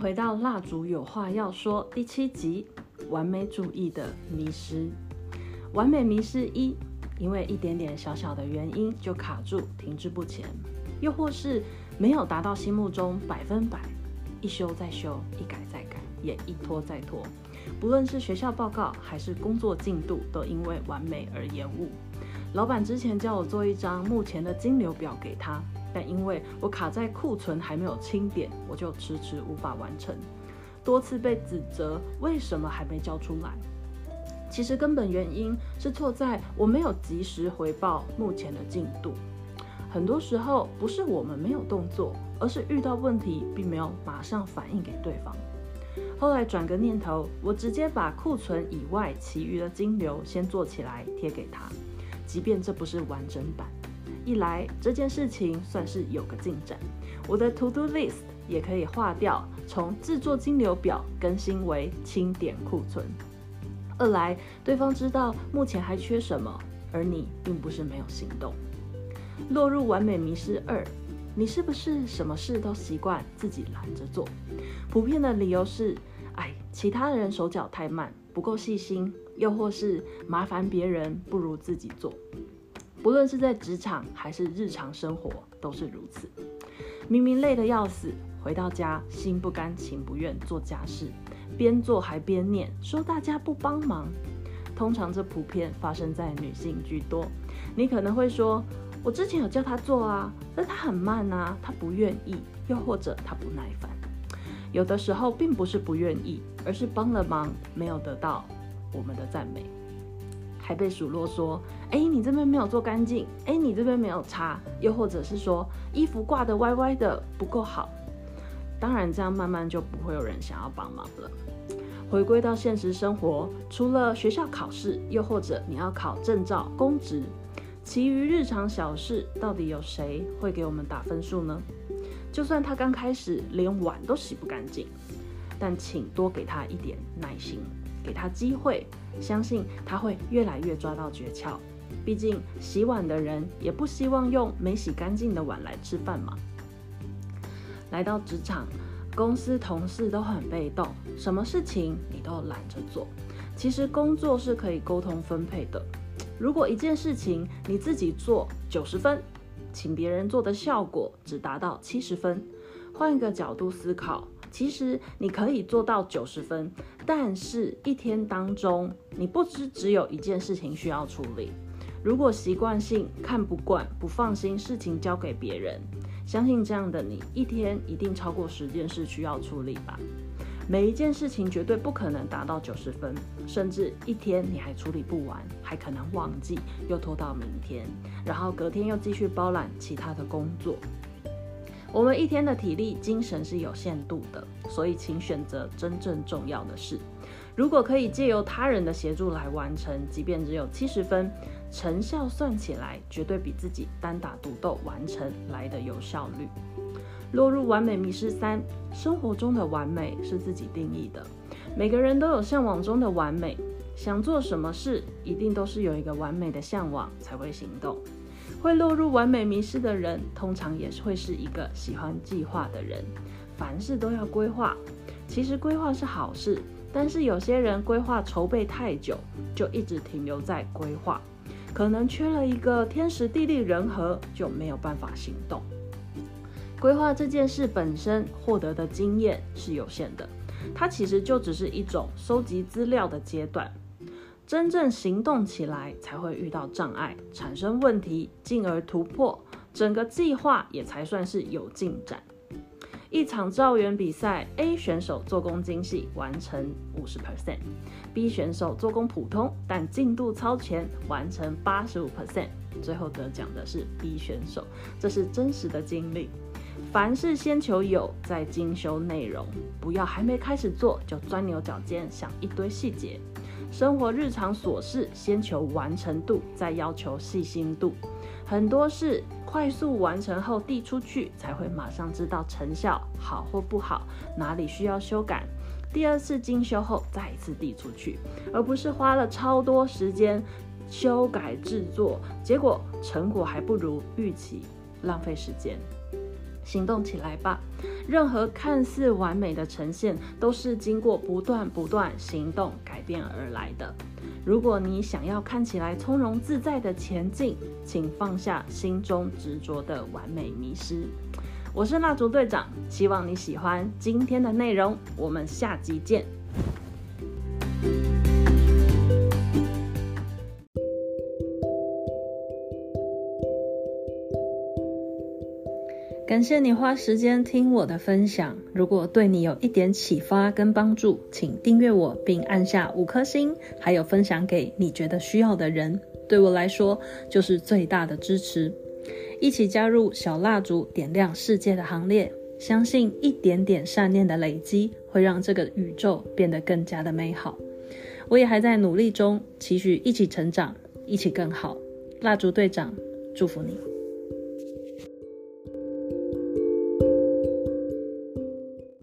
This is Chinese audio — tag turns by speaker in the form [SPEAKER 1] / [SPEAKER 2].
[SPEAKER 1] 回到《蜡烛有话要说》第七集《完美主义的迷失》。完美迷失一，因为一点点小小的原因就卡住，停滞不前，又或是没有达到心目中百分百，一修再修，一改再改，也一拖再拖。不论是学校报告还是工作进度，都因为完美而延误。老板之前叫我做一张目前的金流表给他。但因为我卡在库存还没有清点，我就迟迟无法完成，多次被指责为什么还没交出来。其实根本原因是错在我没有及时回报目前的进度。很多时候不是我们没有动作，而是遇到问题并没有马上反应给对方。后来转个念头，我直接把库存以外其余的金流先做起来贴给他，即便这不是完整版。一来这件事情算是有个进展，我的 to do list 也可以划掉，从制作金流表更新为清点库存。二来对方知道目前还缺什么，而你并不是没有行动。落入完美迷失二，你是不是什么事都习惯自己拦着做？普遍的理由是，哎，其他人手脚太慢，不够细心，又或是麻烦别人不如自己做。不论是在职场还是日常生活，都是如此。明明累得要死，回到家心不甘情不愿做家事，边做还边念，说大家不帮忙。通常这普遍发生在女性居多。你可能会说，我之前有叫他做啊，但他很慢啊，他不愿意，又或者他不耐烦。有的时候并不是不愿意，而是帮了忙没有得到我们的赞美。还被数落说：“哎，你这边没有做干净，哎，你这边没有擦，又或者是说衣服挂得歪歪的不够好。”当然，这样慢慢就不会有人想要帮忙了。回归到现实生活，除了学校考试，又或者你要考证照、公职，其余日常小事，到底有谁会给我们打分数呢？就算他刚开始连碗都洗不干净，但请多给他一点耐心。给他机会，相信他会越来越抓到诀窍。毕竟洗碗的人也不希望用没洗干净的碗来吃饭嘛。来到职场，公司同事都很被动，什么事情你都懒着做。其实工作是可以沟通分配的。如果一件事情你自己做九十分，请别人做的效果只达到七十分，换一个角度思考。其实你可以做到九十分，但是一天当中，你不只只有一件事情需要处理。如果习惯性看不惯、不放心事情交给别人，相信这样的你，一天一定超过十件事需要处理吧。每一件事情绝对不可能达到九十分，甚至一天你还处理不完，还可能忘记，又拖到明天，然后隔天又继续包揽其他的工作。我们一天的体力、精神是有限度的，所以请选择真正重要的事。如果可以借由他人的协助来完成，即便只有七十分，成效算起来绝对比自己单打独斗完成来的有效率。落入完美迷失三，生活中的完美是自己定义的，每个人都有向往中的完美，想做什么事，一定都是有一个完美的向往才会行动。会落入完美迷失的人，通常也是会是一个喜欢计划的人，凡事都要规划。其实规划是好事，但是有些人规划筹备太久，就一直停留在规划，可能缺了一个天时地利人和，就没有办法行动。规划这件事本身获得的经验是有限的，它其实就只是一种收集资料的阶段。真正行动起来，才会遇到障碍，产生问题，进而突破，整个计划也才算是有进展。一场造园比赛，A 选手做工精细，完成五十 percent；B 选手做工普通，但进度超前，完成八十五 percent。最后得奖的是 B 选手，这是真实的经历。凡事先求有，再精修内容，不要还没开始做就钻牛角尖，想一堆细节。生活日常琐事，先求完成度，再要求细心度。很多事快速完成后递出去，才会马上知道成效好或不好，哪里需要修改。第二次精修后，再一次递出去，而不是花了超多时间修改制作，结果成果还不如预期，浪费时间。行动起来吧！任何看似完美的呈现，都是经过不断不断行动改变而来的。如果你想要看起来从容自在的前进，请放下心中执着的完美迷失。我是蜡烛队长，希望你喜欢今天的内容。我们下集见。感谢你花时间听我的分享。如果对你有一点启发跟帮助，请订阅我并按下五颗星，还有分享给你觉得需要的人。对我来说，就是最大的支持。一起加入小蜡烛点亮世界的行列，相信一点点善念的累积，会让这个宇宙变得更加的美好。我也还在努力中，期许一起成长，一起更好。蜡烛队长，祝福你。